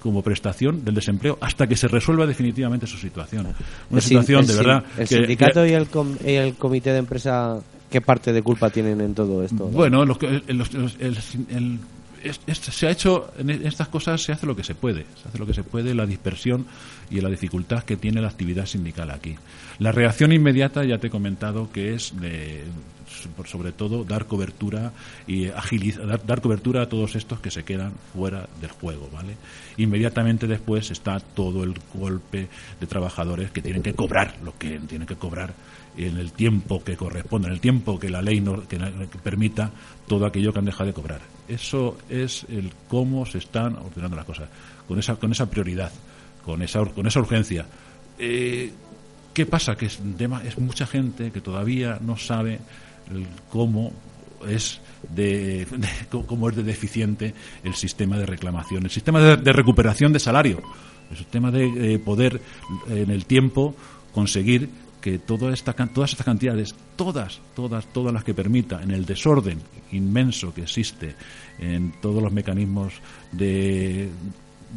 como prestación del desempleo hasta que se resuelva definitivamente su situación. Una El sin- situación el de sin- verdad El que- sindicato que- y, el com- y el comité de empresa ¿qué parte de culpa tienen en todo esto? Bueno, los los- los- el- el- es- se ha hecho en estas cosas se hace lo que se puede, se hace lo que se puede, la dispersión y la dificultad que tiene la actividad sindical aquí. La reacción inmediata ya te he comentado que es de sobre todo dar cobertura y agilizar dar cobertura a todos estos que se quedan fuera del juego, ¿vale? Inmediatamente después está todo el golpe de trabajadores que tienen que cobrar lo que tienen que cobrar en el tiempo que corresponde, en el tiempo que la ley no- que, permita todo aquello que han dejado de cobrar. Eso es el cómo se están ordenando las cosas, con esa, con esa prioridad, con esa, con esa urgencia. Eh, ¿Qué pasa? Que es, tema- es mucha gente que todavía no sabe el cómo es de, cómo es de deficiente el sistema de reclamación, el sistema de, de recuperación de salario, el sistema de poder eh, en el tiempo conseguir que toda esta, todas estas cantidades, todas, todas, todas las que permita, en el desorden inmenso que existe en todos los mecanismos de,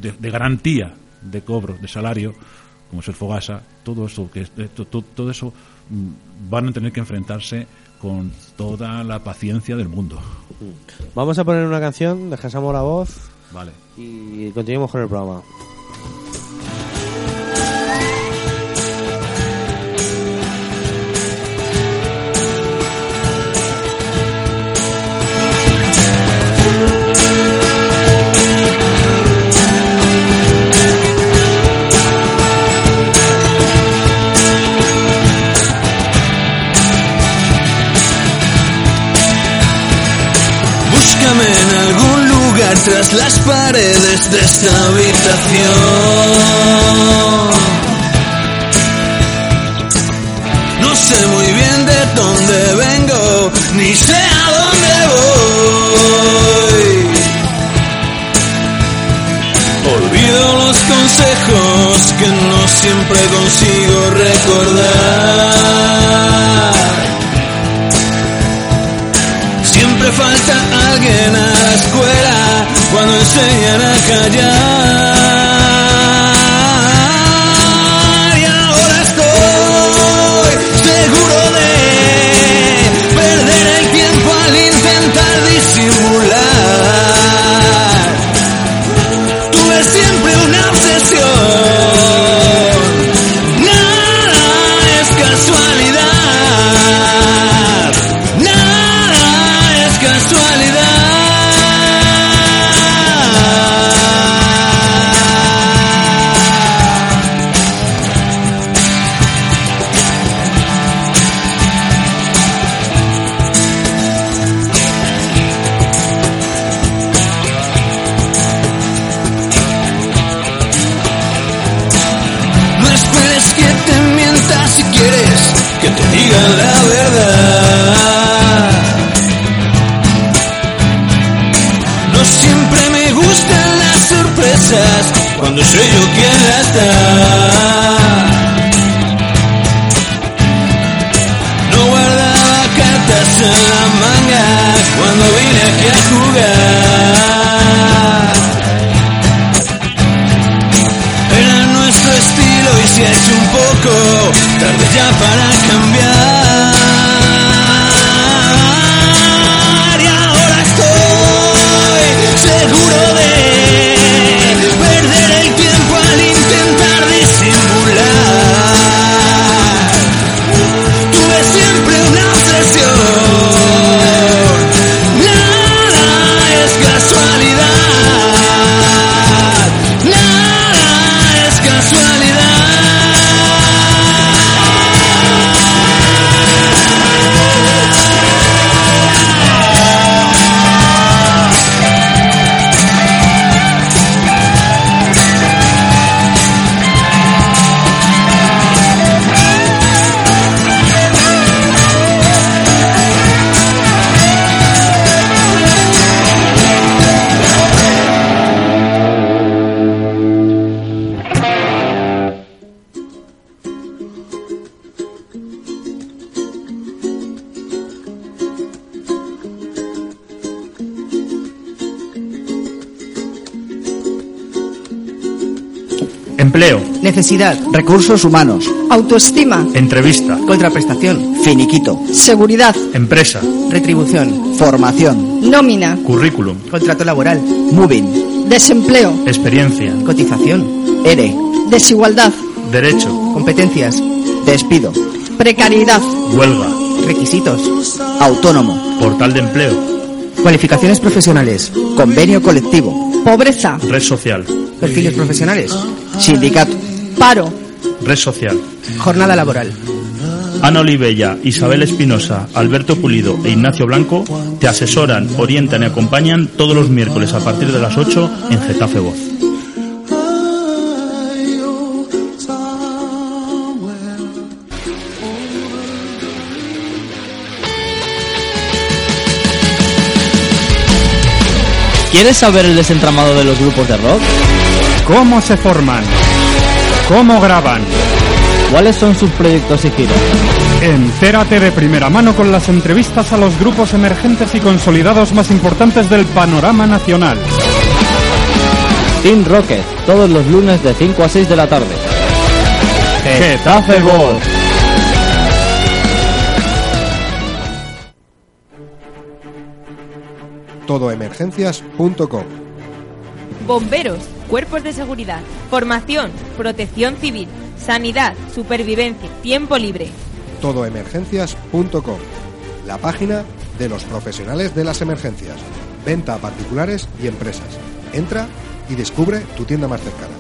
de, de garantía de cobro de salario, como es el Fogasa, todo eso, que, eh, to- to- todo eso mm, van a tener que enfrentarse con toda la paciencia del mundo. Vamos a poner una canción, dejamos la voz Vale. y continuamos con el programa. Que te digan la verdad. No siempre me gustan las sorpresas cuando soy yo quien las da. No guardaba cartas en la manga cuando vine aquí a jugar. Era nuestro estilo y ha hecho un poco para cambiar. Necesidad. Recursos humanos. Autoestima. Entrevista. Contraprestación. Finiquito. Seguridad. Empresa. Retribución. Formación. Nómina. Currículum. Contrato laboral. Moving. Desempleo. Experiencia. Cotización. ERE. Desigualdad. Derecho. Competencias. Despido. Precariedad. Huelga. Requisitos. Autónomo. Portal de empleo. Cualificaciones profesionales. Convenio colectivo. Pobreza. Red social. Perfiles profesionales. Sindicato. Paro. Red social. Jornada laboral. Ana Olivella, Isabel Espinosa, Alberto Pulido e Ignacio Blanco te asesoran, orientan y acompañan todos los miércoles a partir de las 8 en Getafe Voz. ¿Quieres saber el desentramado de los grupos de rock? ¿Cómo se forman? ¿Cómo graban? ¿Cuáles son sus proyectos y giros? Entérate de primera mano con las entrevistas a los grupos emergentes y consolidados más importantes del panorama nacional. Team Rocket, todos los lunes de 5 a 6 de la tarde. Getafe Voz. Todoemergencias.com Bomberos, cuerpos de seguridad, formación, protección civil, sanidad, supervivencia, tiempo libre. Todoemergencias.com La página de los profesionales de las emergencias. Venta a particulares y empresas. Entra y descubre tu tienda más cercana.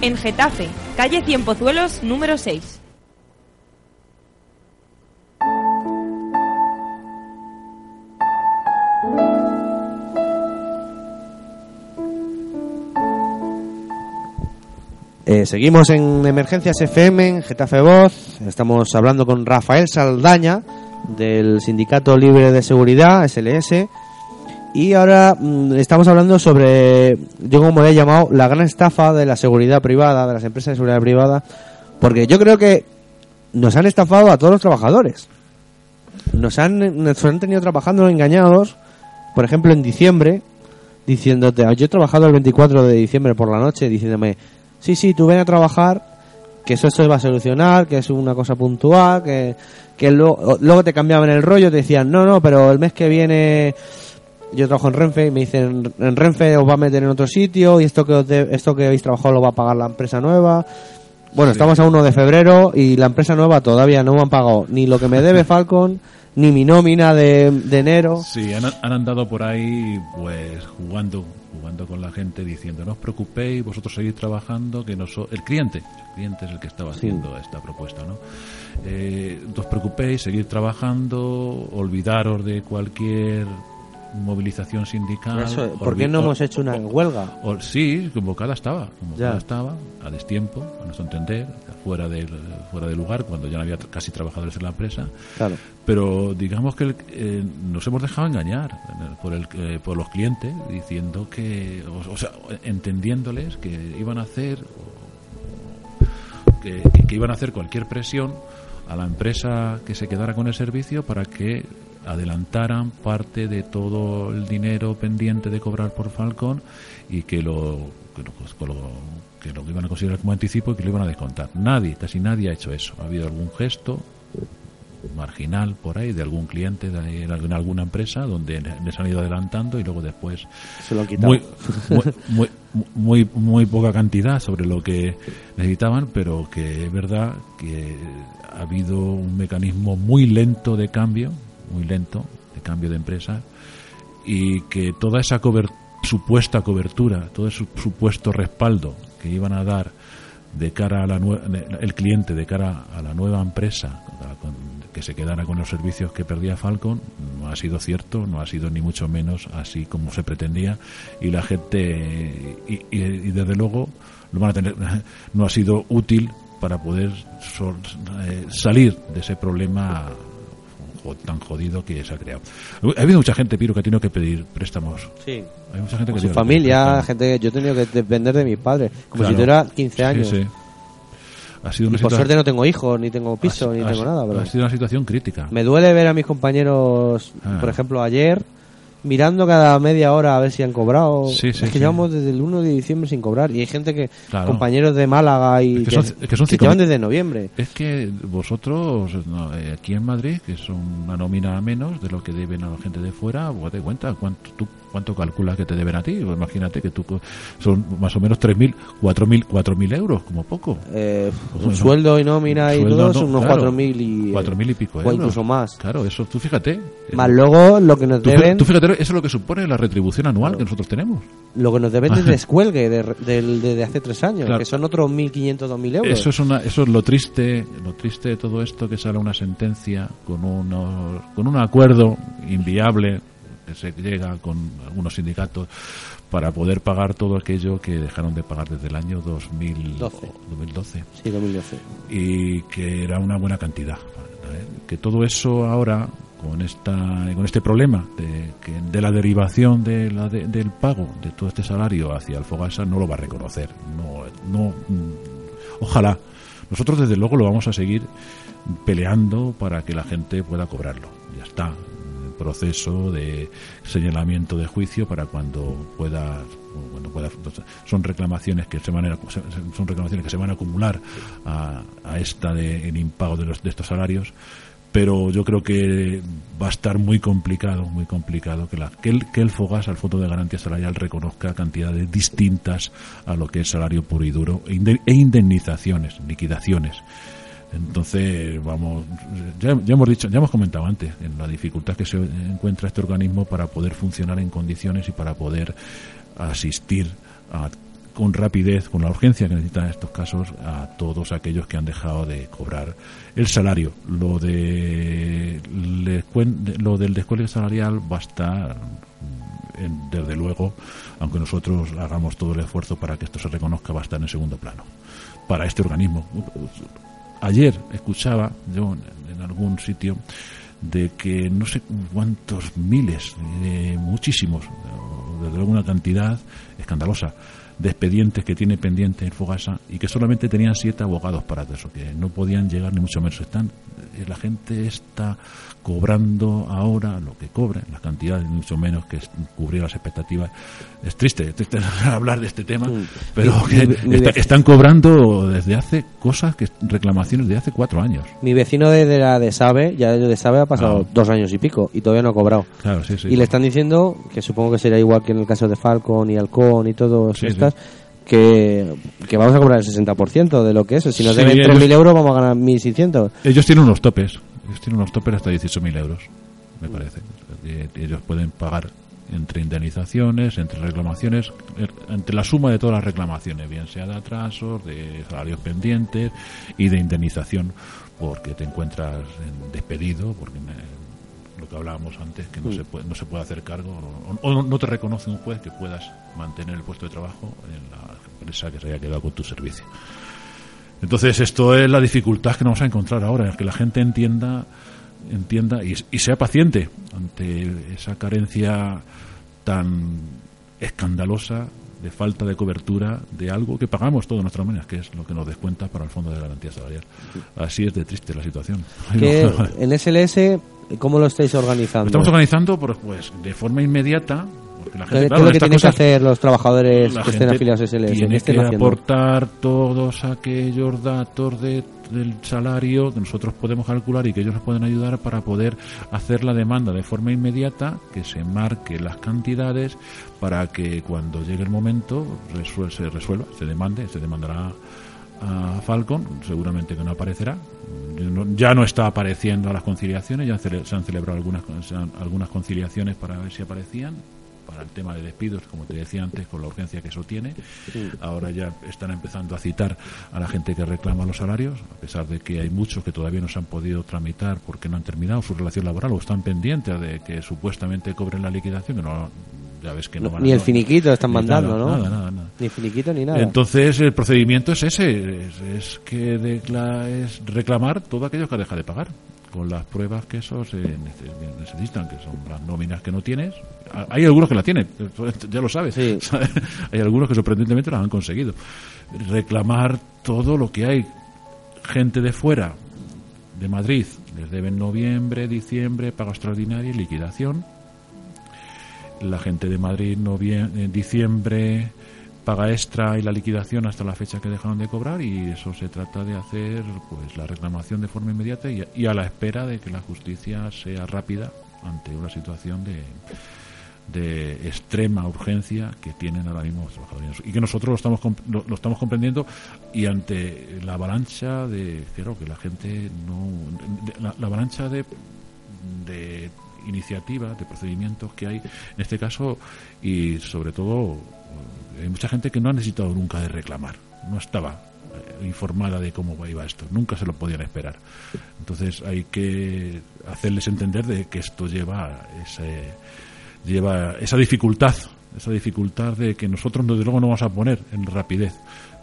En Getafe, calle Cien Pozuelos, número 6. Eh, seguimos en Emergencias FM, en Getafe Voz. Estamos hablando con Rafael Saldaña, del Sindicato Libre de Seguridad, SLS. Y ahora mm, estamos hablando sobre, yo como le he llamado, la gran estafa de la seguridad privada, de las empresas de seguridad privada. Porque yo creo que nos han estafado a todos los trabajadores. Nos han, nos han tenido trabajando engañados, por ejemplo, en diciembre, diciéndote, yo he trabajado el 24 de diciembre por la noche, diciéndome, sí, sí, tú ven a trabajar, que eso se va a solucionar, que es una cosa puntual, que, que luego, luego te cambiaban el rollo, te decían, no, no, pero el mes que viene yo trabajo en Renfe y me dicen, en Renfe os va a meter en otro sitio y esto que, os de- esto que habéis trabajado lo va a pagar la empresa nueva. Bueno, Sí. estamos a 1 de febrero y la empresa nueva todavía no me han pagado ni lo que me debe [LAUGHS] Falcon, ni mi nómina de, de enero. Sí, han, han andado por ahí pues jugando jugando con la gente diciendo no os preocupéis, vosotros seguís trabajando, que no so-". el cliente, el cliente es el que estaba haciendo esta propuesta, ¿no? Eh, no os preocupéis, seguid trabajando, olvidaros de cualquier movilización sindical. Eso, ¿Por qué no hemos hecho una huelga? o- sí, convocada estaba, convocada Ya. estaba, a destiempo, a nuestro entender, fuera del, fuera del lugar, cuando ya no había casi trabajadores en la empresa. Claro. Pero digamos que el- eh, nos hemos dejado engañar por, el, eh, por los clientes, diciendo que, o, o sea, entendiéndoles que iban a hacer, que, que iban a hacer cualquier presión a la empresa que se quedara con el servicio para que adelantaran parte de todo el dinero pendiente de cobrar por Falcon y que lo, que lo, que lo- que lo iban a considerar como anticipo y que lo iban a descontar. Nadie, casi nadie ha hecho eso. Ha habido algún gesto marginal por ahí de algún cliente de, en alguna- empresa donde les han ido adelantando y luego después Se lo han quitado. muy, muy, muy, muy, poca cantidad sobre lo que necesitaban, pero que es verdad que ha habido un mecanismo muy lento de cambio, muy lento de cambio de empresa y que toda esa cober- supuesta cobertura, todo ese supuesto respaldo que iban a dar de cara a la el cliente de cara a la nueva empresa que se quedara con los servicios que perdía Falcon no ha sido cierto no ha sido ni mucho menos así como se pretendía y la gente y, y- y desde luego lo van a tener [LAUGHS] no ha sido útil para poder eh, salir de ese problema tan jodido que se ha creado. Ha habido mucha gente, Piro, que ha tenido que pedir préstamos. Sí. Hay mucha gente que su familia, gente que yo he tenido que depender de mis padres, como Claro. si tuviera 15 Sí, años. sí. Ha sido Y una por situa- suerte no tengo hijos, ni tengo piso, ha- ni ha- tengo nada. Pero Ha sido una situación crítica. me duele ver a mis compañeros, Ah. por ejemplo, ayer, mirando cada media hora a ver si han cobrado. Sí, sí, es que sí. llevamos desde el 1 de diciembre sin cobrar. Y hay gente que, Claro. compañeros de Málaga y Es que son- es que son llevan desde noviembre. Es que vosotros, no, eh, aquí en Madrid, que son una nómina menos de lo que deben a la gente de fuera, vos te cuenta cuánto, tú, cuánto calculas que te deben a ti. Pues imagínate que tú co- son más o menos 3.000, 4.000, 4.000 euros, como poco. Eh, un Bueno, sueldo y nómina y todo son unos claro, 4.000 y, 4.000 y pico o euros. incluso más. Claro, eso tú fíjate. Más luego lo que nos Tú, deben, tú fíjate, eso es lo que supone la retribución anual que nosotros tenemos. lo que nos deben de [LAUGHS] descuelgue de, del- de, de hace tres años, Claro. que son otros 1.500, 2.000 euros. Eso es una, eso es lo triste, lo triste de todo esto que sale una sentencia con unos, con un acuerdo inviable se llega con algunos sindicatos para poder pagar todo aquello que dejaron de pagar desde el año 2000 12. 2012 Sí, 2012. y que era una buena cantidad. Que todo eso ahora, con esta con este problema de, que- de la derivación de la de- del pago de todo este salario hacia el Fogasa, no lo va a reconocer. No, no, mm, ojalá. Nosotros, desde luego, lo vamos a seguir peleando para que la gente pueda cobrarlo. Ya está. Proceso de señalamiento de juicio para cuando pueda cuando pueda son reclamaciones que se van a, son reclamaciones que se van a acumular a, a esta de el impago de los de estos salarios pero yo creo que va a estar muy complicado, muy complicado que, la, que, el, que el FOGAS, al Fondo de Garantía Salarial, reconozca cantidades distintas a lo que es salario puro y duro e, e indemnizaciones, liquidaciones. Entonces, vamos, ya, ya hemos dicho, ya hemos comentado antes en la dificultad que se encuentra este organismo para poder funcionar en condiciones y para poder asistir a- con rapidez, con la urgencia que necesitan en estos casos, a todos aquellos que han dejado de cobrar el salario. Lo de lo del descuelgue salarial va a estar desde luego, aunque nosotros hagamos todo el esfuerzo para que esto se reconozca, va a estar en segundo plano para este organismo. Ayer escuchaba yo en, algún sitio de que no sé cuántos miles, eh, muchísimos, desde luego una cantidad escandalosa de expedientes que tiene pendiente en Fogasa y que solamente tenían siete abogados para eso, que no podían llegar ni mucho menos. Están, eh, la gente está cobrando ahora lo que cobra, las cantidades ni mucho menos que cubrir las expectativas. Es triste, es triste [LAUGHS] hablar de este tema, pero Mi- que mi- está- están cobrando desde hace cosas, que reclamaciones de hace cuatro años. Mi vecino de, de la de Sabe, ya de Sabe ha pasado Ah. dos años y pico y todavía no ha cobrado. Claro, sí, sí. y le están diciendo, que supongo que será igual que en el caso de Falcon y Halcón y todas Sí, Que, que vamos a cobrar el 60% de lo que es. Si nos Sí, deben ellos- 3.000 euros, vamos a ganar 1.600. Ellos tienen unos topes. Ellos tienen unos topes hasta 18.000 euros, me parece. Ellos pueden pagar entre indemnizaciones, entre reclamaciones, eh, entre la suma de todas las reclamaciones, bien sea de atrasos, de salarios pendientes y de indemnización, porque te encuentras en despedido, porque lo que hablábamos antes, que no, se, puede, no se puede hacer cargo, o, o no te reconoce un juez que puedas mantener el puesto de trabajo en la empresa que se haya quedado con tu servicio. Entonces esto es la dificultad que nos vamos a encontrar ahora, que la gente entienda entienda y, y sea paciente ante esa carencia tan escandalosa de falta de cobertura de algo que pagamos todas nuestras maneras, que es lo que nos descuenta para el Fondo de Garantía Salarial. Así es de triste la situación. Que [LAUGHS] en SLS, ¿cómo lo estáis organizando? Estamos organizando por, pues, de forma inmediata. Porque la ¿Qué, gente, qué claro, es lo que tienen que hacer los trabajadores que estén afiliados a SLS? ¿Qué Tiene estén que haciendo? aportar todos aquellos datos de- del salario que nosotros podemos calcular y que ellos nos pueden ayudar para poder hacer la demanda de forma inmediata, que se marque las cantidades para que cuando llegue el momento resuel- se resuelva, se demande, se demandará a Falcon, seguramente que no aparecerá. Ya no está apareciendo a las conciliaciones, ya se han celebrado algunas, algunas conciliaciones para ver si aparecían para el tema de despidos, como te decía antes, con la urgencia que eso tiene. Ahora ya están empezando a citar a la gente que reclama los salarios, a pesar de que hay muchos que todavía no se han podido tramitar porque no han terminado su relación laboral o están pendientes de que supuestamente cobren la liquidación, que no, ya ves que no, No, van ni el finiquito están mandando, nada, ¿no? Nada, nada, nada. Ni finiquito ni nada. Entonces el procedimiento es ese, es, es que es reclamar todo aquello que deja de pagar, con las pruebas que eso se nece- necesitan, que son las nóminas que no tienes. A- Hay algunos que la tienen, [LAUGHS] ya lo sabes. [LAUGHS] hay algunos que sorprendentemente las han conseguido. Reclamar todo lo que hay. Gente de fuera, de Madrid, les deben noviembre, diciembre, pago extraordinario y liquidación. La gente de Madrid en diciembre paga extra y la liquidación hasta la fecha que dejaron de cobrar y eso se trata de hacer pues la reclamación de forma inmediata y, a la espera de que la justicia sea rápida ante una situación de, de extrema urgencia que tienen ahora mismo los trabajadores. Y que nosotros lo estamos lo, lo estamos comprendiendo y ante la avalancha de claro que la gente no la, la avalancha de iniciativas de procedimientos que hay en este caso y sobre todo eh, hay mucha gente que no ha necesitado nunca de reclamar. No estaba eh, informada de cómo iba esto. Nunca se lo podían esperar. Entonces hay que hacerles entender de que esto lleva ese lleva esa dificultad, esa dificultad de que nosotros desde luego no vamos a poner en rapidez,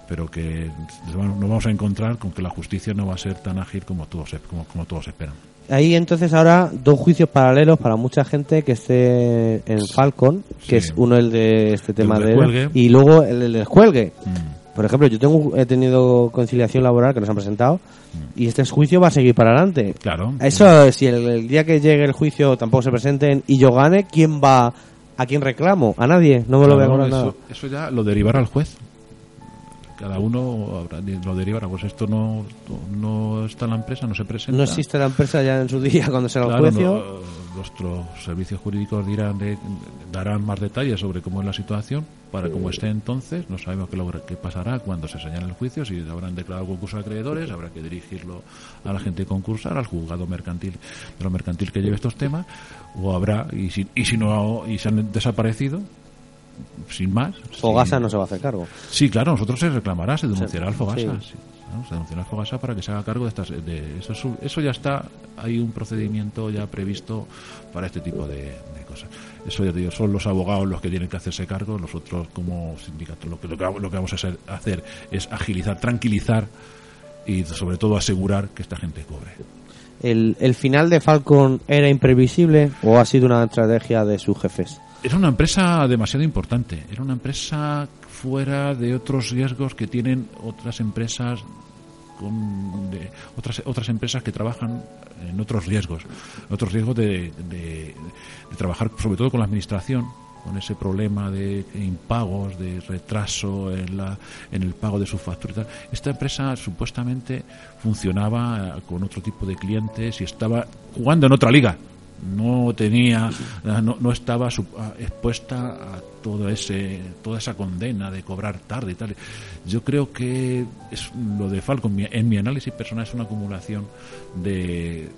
pero que nos vamos a encontrar con que la justicia no va a ser tan ágil como todos como, como todos esperan. Hay entonces ahora dos juicios paralelos para mucha gente que esté en Falcon, que Sí. es uno el de este tema del de cuelgue. y luego el del descuelgue. Mm. Por ejemplo, yo tengo he tenido conciliación laboral que nos han presentado y este juicio va a seguir para adelante. Claro. Eso, si el, el día que llegue el juicio tampoco se presenten y yo gane, ¿quién va? ¿A quién reclamo? A nadie. No me lo voy a cobrar nada. eso, eso ya lo derivará al juez. Cada uno habrá- lo derivará. Pues esto no, no está en la empresa, no se presenta. No existe la empresa ya en su día cuando será el Claro, juicio. no, nuestros servicios jurídicos dirán de- darán más detalles sobre cómo es la situación para cómo esté entonces. No sabemos qué, pasará cuando se señale el juicio, si habrán declarado concurso de acreedores, habrá que dirigirlo a la gente concursal, al juzgado mercantil de lo mercantil que lleve estos temas, o habrá, y si, y si no y se han desaparecido, sin más. Fogasa sin- no se va a hacer cargo. Sí, claro, nosotros se reclamará, se denunciará al Fogasa. sí. sí, ¿no? Se denunciará al Fogasa para que se haga cargo de estas. De, eso, eso ya está, hay un procedimiento ya previsto para este tipo de, de cosas. Eso ya te digo, son los abogados los que tienen que hacerse cargo, nosotros como sindicato lo que, lo que, lo que vamos a hacer, hacer es agilizar, tranquilizar y sobre todo asegurar que esta gente cobre. ¿El, ¿El final de Falcon era imprevisible o ha sido una estrategia de sus jefes? Era una empresa demasiado importante, era una empresa fuera de otros riesgos que tienen otras empresas con de- otras otras empresas que trabajan en otros riesgos, otros riesgos de, de- de trabajar sobre todo con la administración, con ese problema de impagos, de retraso en, la, en el pago de sus facturas. Esta empresa supuestamente funcionaba con otro tipo de clientes y estaba jugando en otra liga. No tenía, no, no estaba su- a- expuesta a todo ese, toda esa condena de cobrar tarde y tal. Yo creo que es lo de Falcon, mi- en mi análisis personal, es una acumulación de,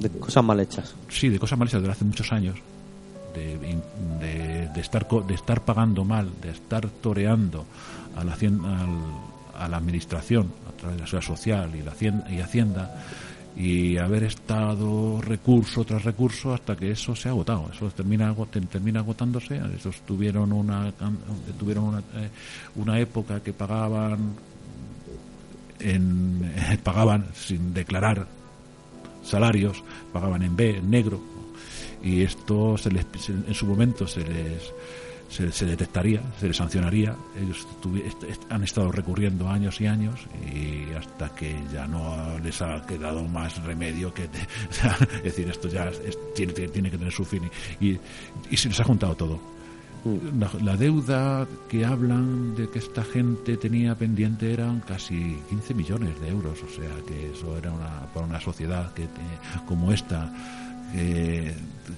De cosas mal hechas. sí, de cosas mal hechas desde hace muchos años, de, de, de estar de estar pagando mal, de estar toreando a la, al- a la administración a través de la seguridad social y la hacienda, y hacienda y haber estado recurso tras recurso hasta que eso se ha agotado. Eso termina termina agotándose. Esos tuvieron una tuvieron una, eh, una época que pagaban en, [LAUGHS] pagaban sin declarar salarios, pagaban en B, en negro, y esto se les, en su momento se les se, se detectaría, se les sancionaría. Ellos tuvi- est- est- han estado recurriendo años y años y hasta que ya no les ha quedado más remedio que, o sea, [LAUGHS] es decir, esto ya es- tiene, tiene que tener su fin y, y, y se les ha juntado todo. La, la deuda que hablan de que esta gente tenía pendiente eran casi 15 millones de euros, o sea que eso era una, para una sociedad que como esta, que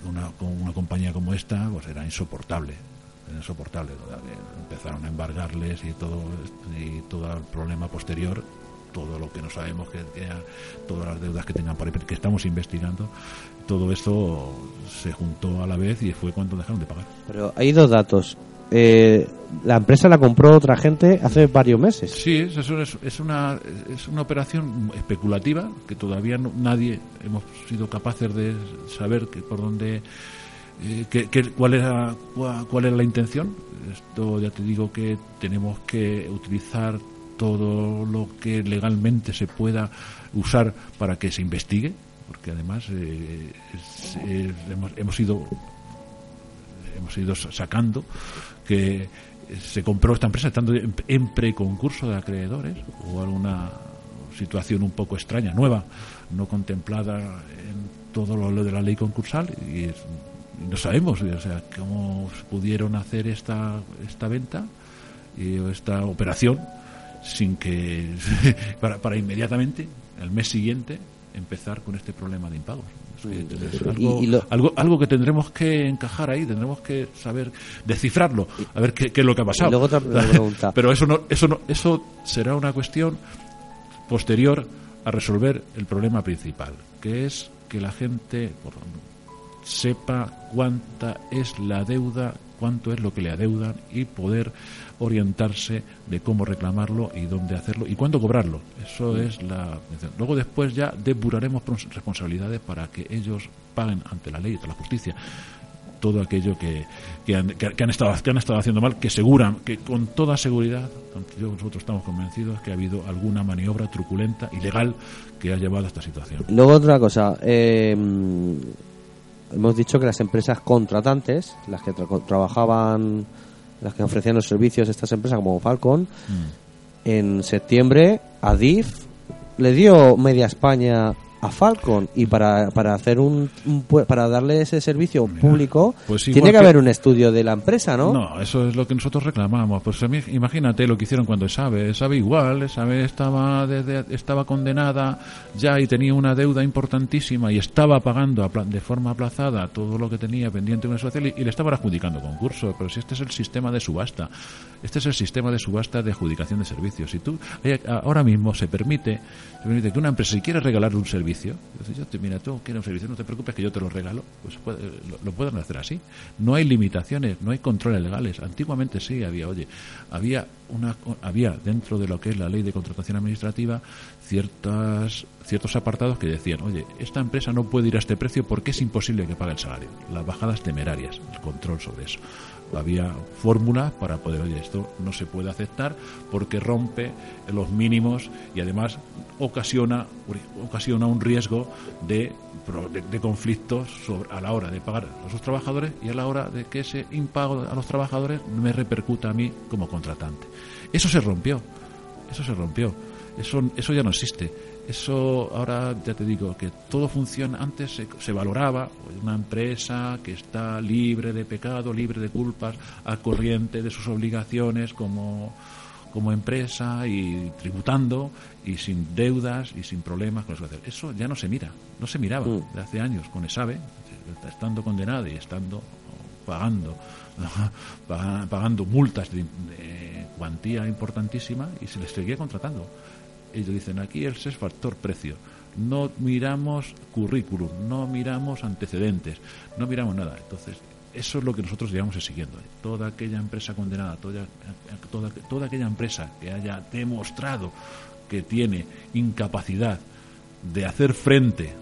una, una compañía como esta, pues era insoportable, insoportable. Empezaron a embargarles y todo y todo el problema posterior, todo lo que no sabemos que, que todas las deudas que tengan por ahí, que estamos investigando, todo esto se juntó a la vez y fue cuando dejaron de pagar. Pero hay dos datos. Eh, la empresa la compró otra gente hace varios meses. Sí, es, eso es, es una, es una operación especulativa que todavía no- nadie hemos sido capaces de saber que por dónde, eh, que- que- cuál, era, cuál, cuál era la intención. Esto ya te digo que tenemos que utilizar todo lo que legalmente se pueda usar para que se investigue, porque además eh, hemos, hemos ido hemos ido sacando que se compró esta empresa estando en, preconcurso de acreedores o alguna situación un poco extraña, nueva, no contemplada en todo lo, de la ley concursal y es- no sabemos, o sea, cómo pudieron hacer esta, esta venta y esta operación sin que, [LAUGHS] para, para inmediatamente, el mes siguiente, empezar con este problema de impagos. Es es algo, Y- y lo- algo, algo que tendremos que encajar ahí, tendremos que saber descifrarlo, a ver qué, qué es lo que ha pasado. Luego otra. [LAUGHS] Pero eso no, eso no, eso será una cuestión posterior a resolver el problema principal, que es que la gente por- sepa cuánta es la deuda, cuánto es lo que le adeudan y poder orientarse de cómo reclamarlo y dónde hacerlo y cuándo cobrarlo. Eso es la luego después ya depuraremos responsabilidades para que ellos paguen ante la ley y ante la justicia todo aquello que, que, han, que- que han estado, que han estado haciendo mal, que seguran, que con toda seguridad, aunque yo- nosotros estamos convencidos que ha habido alguna maniobra truculenta, ilegal, que ha llevado a esta situación. Luego otra cosa, eh, hemos dicho que las empresas contratantes, las que tra- trabajaban, las que ofrecían los servicios, estas empresas como Falcon, Mm. en septiembre Adif le dio media España a Falcon y para, para hacer un, para darle ese servicio público pues tiene que que- haber un estudio de la empresa, ¿no? No, eso es lo que nosotros reclamamos. Pues imagínate lo que hicieron cuando Sabe. Sabe igual, Sabe estaba, desde- estaba condenada ya y tenía una deuda importantísima y estaba pagando de forma aplazada todo lo que tenía pendiente en una social y, y le estaban adjudicando concurso. Pero si este es el sistema de subasta, este es el sistema de subasta de adjudicación de servicios. Si tú, hay- ahora mismo se permite, se permite que una empresa, si quiere regalar un servicio, yo te, mira, tú quieres un servicio, no te preocupes que yo te lo regalo, pues puede- lo, lo pueden hacer así. No hay limitaciones, no hay controles legales. Antiguamente sí había, oye, había una, había dentro de lo que es la ley de contratación administrativa ciertas, ciertos apartados que decían, oye, esta empresa no puede ir a este precio porque es imposible que pague el salario. Las bajadas temerarias, el control sobre eso. Había fórmulas para poder, oye, esto no se puede aceptar porque rompe los mínimos y además ocasiona, ocasiona un riesgo de, de conflictos sobre- a la hora de pagar a sus trabajadores y a la hora de que ese impago a los trabajadores me repercuta a mí como contratante. Eso se rompió, eso se rompió, eso, eso ya no existe. Eso ahora ya te digo que todo funciona. Antes se, se valoraba una empresa que está libre de pecado, libre de culpas, al corriente de sus obligaciones como, como empresa y tributando y sin deudas y sin problemas con eso. Eso ya no se mira, no se miraba de hace años con ESABE, estando condenada y estando pagando [LAUGHS] paga- pagando multas de, de cuantía importantísima y se les seguía contratando. Ellos dicen aquí el es factor precio. No miramos currículum, no miramos antecedentes, no miramos nada. Entonces, eso es lo que nosotros llevamos siguiendo. Toda aquella empresa condenada, toda, toda, toda aquella empresa que haya demostrado que tiene incapacidad de hacer frente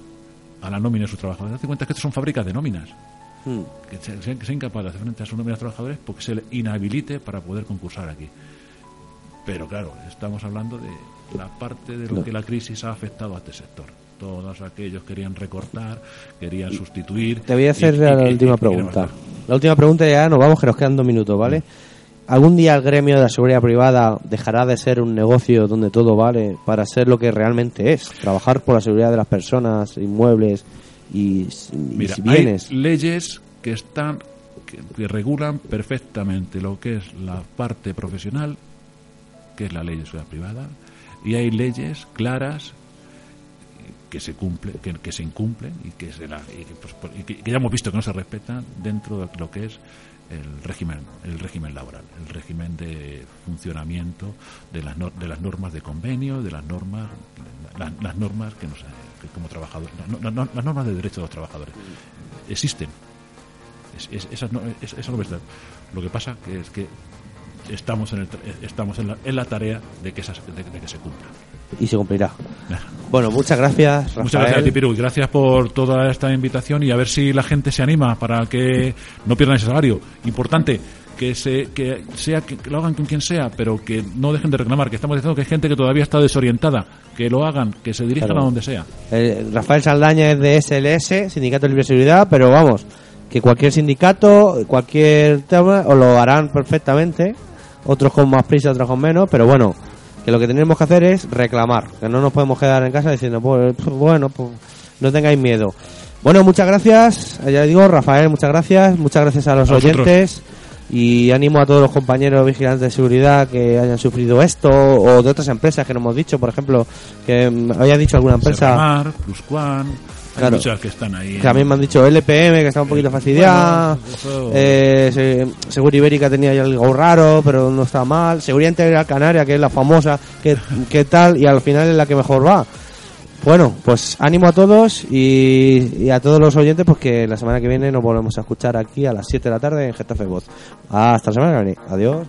a la nómina de sus trabajadores. Date cuenta que estas son fábricas de nóminas. Hmm. Que sea, que sea incapaz de hacer frente a sus nóminas de trabajadores porque se le inhabilite para poder concursar aquí. Pero claro, estamos hablando de la parte de lo que la crisis ha afectado a este sector. Todos aquellos querían recortar, querían sustituir. Te voy a hacer y- la y- y- última pregunta. La última pregunta ya nos vamos, que nos quedan dos minutos, ¿vale? ¿Algún día el gremio de la seguridad privada dejará de ser un negocio donde todo vale para ser lo que realmente es? Trabajar por la seguridad de las personas, inmuebles y, y Mira, bienes. hay leyes que están que, que regulan perfectamente lo que es la parte profesional, que es la ley de seguridad privada, y hay leyes claras que se cumple, que, que se incumplen y que, se la- y que, pues, y que- ya hemos visto que no se respetan dentro de lo que es el régimen el régimen laboral el régimen de funcionamiento de las nor- de las normas de convenio de las normas las, normas que nos como trabajadores no- no- no- las normas de derechos de los trabajadores existen Es- es- esas no, es- esas no están. lo que pasa que es que estamos en el tra- estamos en la, en la tarea de que esas de- de que se cumplan Y se cumplirá. Bueno, muchas gracias, Rafael. Muchas gracias a ti, Piru, y gracias por toda esta invitación y a ver si la gente se anima para que no pierdan ese salario. Importante que se que sea que, que lo hagan con quien sea, pero que no dejen de reclamar, que estamos diciendo que hay gente que todavía está desorientada, que lo hagan, que se dirijan Claro. a donde sea. Eh, Rafael Saldaña es de SLS, Sindicato de Libre Seguridad, pero vamos, que cualquier sindicato, cualquier tema, os lo harán perfectamente, otros con más prisa, otros con menos, pero bueno, que lo que tenemos que hacer es reclamar, que no nos podemos quedar en casa diciendo, pues, pues, bueno, pues no tengáis miedo. Bueno, muchas gracias. Ya digo, Rafael, muchas gracias. Muchas gracias a los A oyentes. Y ánimo a todos los compañeros vigilantes de seguridad que hayan sufrido esto o de otras empresas que no hemos dicho, por ejemplo, que mm, había dicho alguna empresa. Serramar, Hay Claro. muchas que están ahí. Mí me han dicho LPM, que está un poquito fastidiada. Bueno, eso- eh, Ibérica tenía algo raro, pero no está mal. Seguridad Integral Canaria, que es la famosa, que, que tal, y al final es la que mejor va. Bueno, pues ánimo a todos y, y a todos los oyentes, porque la semana que viene nos volvemos a escuchar aquí a las 7 de la tarde en Getafe Voz. Hasta la semana que viene. Adiós.